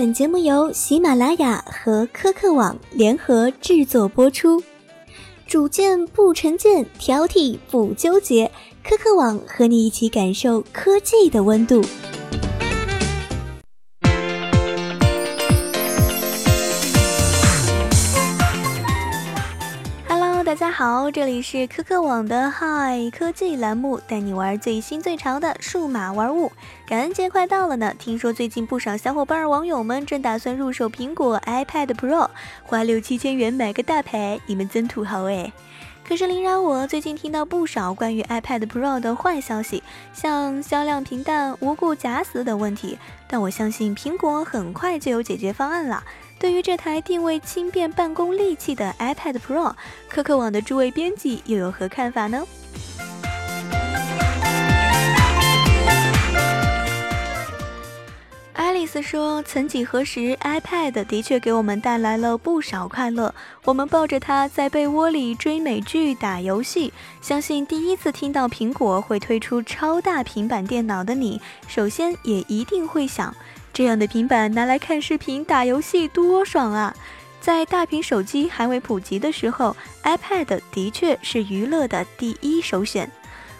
本节目由喜马拉雅和科客网联合制作播出。主见不成见，挑剔不纠结，科客网和你一起感受科技的温度。好，这里是科科网的嗨科技栏目，带你玩最新最潮的数码玩物。感恩节快到了呢，听说最近不少小伙伴网友们正打算入手苹果 iPad Pro，花六七千元买个大牌，你们真土豪哎！可是林然我最近听到不少关于 iPad Pro 的坏消息，像销量平淡、无故假死等问题，但我相信苹果很快就有解决方案了。对于这台定位轻便办公利器的 iPad Pro，科科网的诸位编辑又有何看法呢？爱丽丝说：“曾几何时，iPad 的确给我们带来了不少快乐。我们抱着它在被窝里追美剧、打游戏。相信第一次听到苹果会推出超大平板电脑的你，首先也一定会想。”这样的平板拿来看视频、打游戏多爽啊！在大屏手机还未普及的时候，iPad 的确是娱乐的第一首选。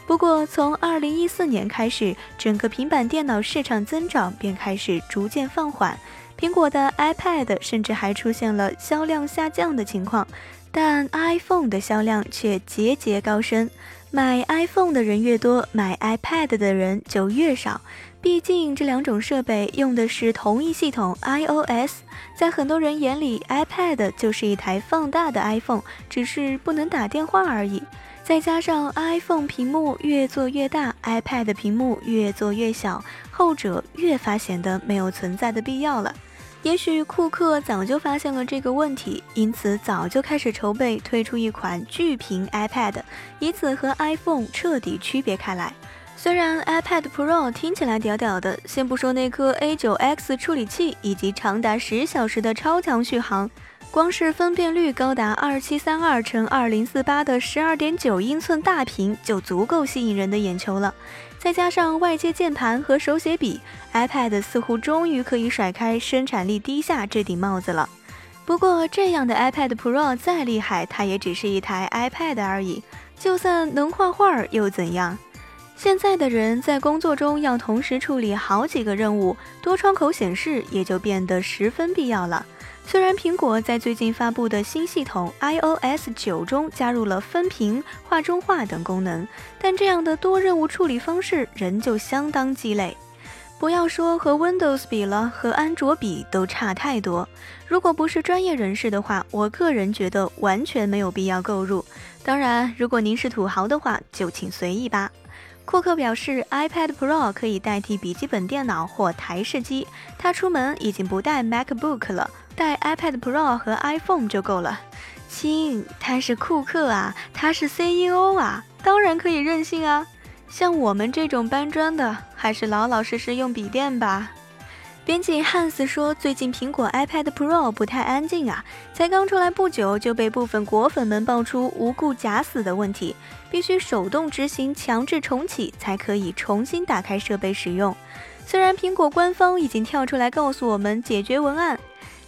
不过，从2014年开始，整个平板电脑市场增长便开始逐渐放缓，苹果的 iPad 甚至还出现了销量下降的情况，但 iPhone 的销量却节节高升。买 iPhone 的人越多，买 iPad 的人就越少。毕竟这两种设备用的是同一系统 iOS，在很多人眼里，iPad 就是一台放大的 iPhone，只是不能打电话而已。再加上 iPhone 屏幕越做越大，iPad 屏幕越做越小，后者越发显得没有存在的必要了。也许库克早就发现了这个问题，因此早就开始筹备推出一款巨屏 iPad，以此和 iPhone 彻底区别开来。虽然 iPad Pro 听起来屌屌的，先不说那颗 A9X 处理器以及长达十小时的超强续航，光是分辨率高达二七三二乘二零四八的十二点九英寸大屏就足够吸引人的眼球了。再加上外接键盘和手写笔，iPad 似乎终于可以甩开生产力低下这顶帽子了。不过，这样的 iPad Pro 再厉害，它也只是一台 iPad 而已，就算能画画又怎样？现在的人在工作中要同时处理好几个任务，多窗口显示也就变得十分必要了。虽然苹果在最近发布的新系统 iOS 九中加入了分屏、画中画等功能，但这样的多任务处理方式仍旧相当鸡肋。不要说和 Windows 比了，和安卓比都差太多。如果不是专业人士的话，我个人觉得完全没有必要购入。当然，如果您是土豪的话，就请随意吧。库克表示，iPad Pro 可以代替笔记本电脑或台式机。他出门已经不带 MacBook 了，带 iPad Pro 和 iPhone 就够了。亲，他是库克啊，他是 CEO 啊，当然可以任性啊。像我们这种搬砖的，还是老老实实用笔电吧。编辑汉斯说：“最近苹果 iPad Pro 不太安静啊，才刚出来不久就被部分果粉们爆出无故假死的问题，必须手动执行强制重启才可以重新打开设备使用。虽然苹果官方已经跳出来告诉我们解决文案。”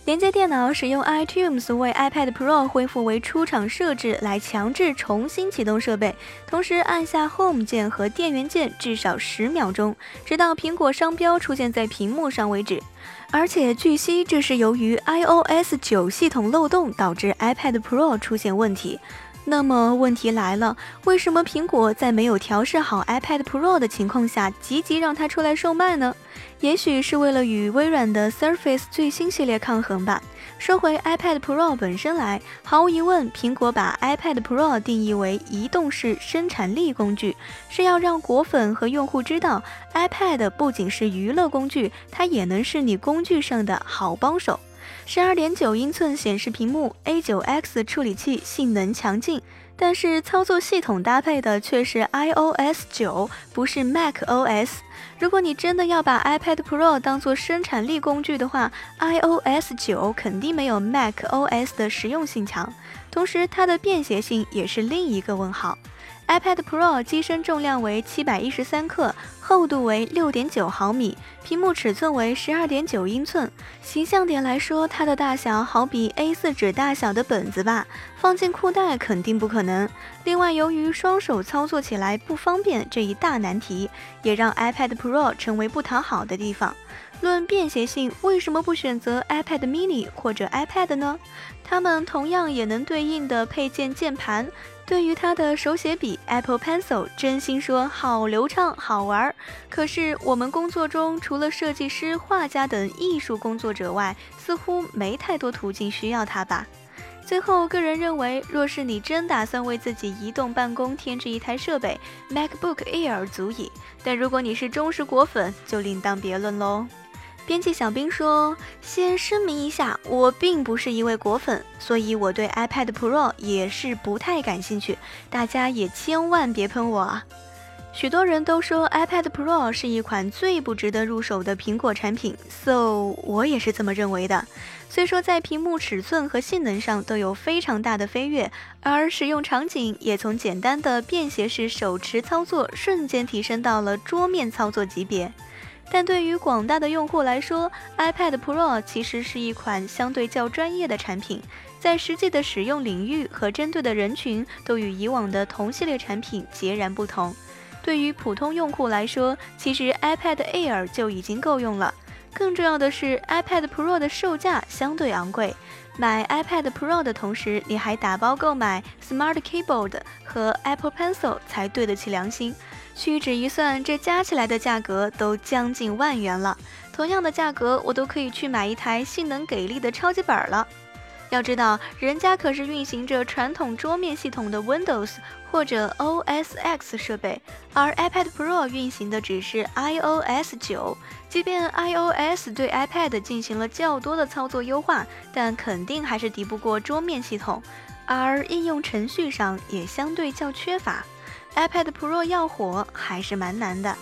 连接电脑，使用 iTunes 为 iPad Pro 恢复为出厂设置，来强制重新启动设备。同时按下 Home 键和电源键至少十秒钟，直到苹果商标出现在屏幕上为止。而且据悉，这是由于 iOS 九系统漏洞导致 iPad Pro 出现问题。那么问题来了，为什么苹果在没有调试好 iPad Pro 的情况下，急急让它出来售卖呢？也许是为了与微软的 Surface 最新系列抗衡吧。说回 iPad Pro 本身来，毫无疑问，苹果把 iPad Pro 定义为移动式生产力工具，是要让果粉和用户知道，iPad 不仅是娱乐工具，它也能是你工具上的好帮手。十二点九英寸显示屏幕，A9X 处理器性能强劲，但是操作系统搭配的却是 iOS 九，不是 macOS。如果你真的要把 iPad Pro 当做生产力工具的话，iOS 九肯定没有 macOS 的实用性强，同时它的便携性也是另一个问号。iPad Pro 机身重量为七百一十三克，厚度为六点九毫米，屏幕尺寸为十二点九英寸。形象点来说，它的大小好比 A4 纸大小的本子吧，放进裤袋肯定不可能。另外，由于双手操作起来不方便这一大难题，也让 iPad Pro 成为不讨好的地方。论便携性，为什么不选择 iPad mini 或者 iPad 呢？它们同样也能对应的配件键盘。对于它的手写笔 Apple Pencil，真心说好流畅好玩儿。可是我们工作中除了设计师、画家等艺术工作者外，似乎没太多途径需要它吧。最后，个人认为，若是你真打算为自己移动办公添置一台设备，MacBook Air 足矣。但如果你是忠实果粉，就另当别论喽。编辑小兵说：“先声明一下，我并不是一位果粉，所以我对 iPad Pro 也是不太感兴趣。大家也千万别喷我啊！许多人都说 iPad Pro 是一款最不值得入手的苹果产品，so 我也是这么认为的。虽说在屏幕尺寸和性能上都有非常大的飞跃，而使用场景也从简单的便携式手持操作瞬间提升到了桌面操作级别。”但对于广大的用户来说，iPad Pro 其实是一款相对较专业的产品，在实际的使用领域和针对的人群都与以往的同系列产品截然不同。对于普通用户来说，其实 iPad Air 就已经够用了。更重要的是，iPad Pro 的售价相对昂贵，买 iPad Pro 的同时，你还打包购买 Smart Keyboard 和 Apple Pencil 才对得起良心。屈指一算，这加起来的价格都将近万元了。同样的价格，我都可以去买一台性能给力的超级本了。要知道，人家可是运行着传统桌面系统的 Windows 或者 OS X 设备，而 iPad Pro 运行的只是 iOS 九。即便 iOS 对 iPad 进行了较多的操作优化，但肯定还是敌不过桌面系统，而应用程序上也相对较缺乏。iPad Pro 要火还是蛮难的。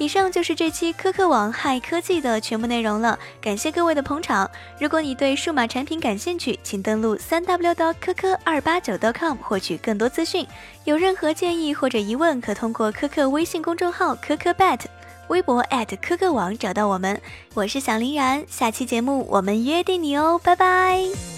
以上就是这期科科网嗨科技的全部内容了，感谢各位的捧场。如果你对数码产品感兴趣，请登录三 w 到科科二八九 .com 获取更多资讯。有任何建议或者疑问，可通过科科微信公众号科科 bet。微博科科网找到我们，我是小林然，下期节目我们约定你哦，拜拜。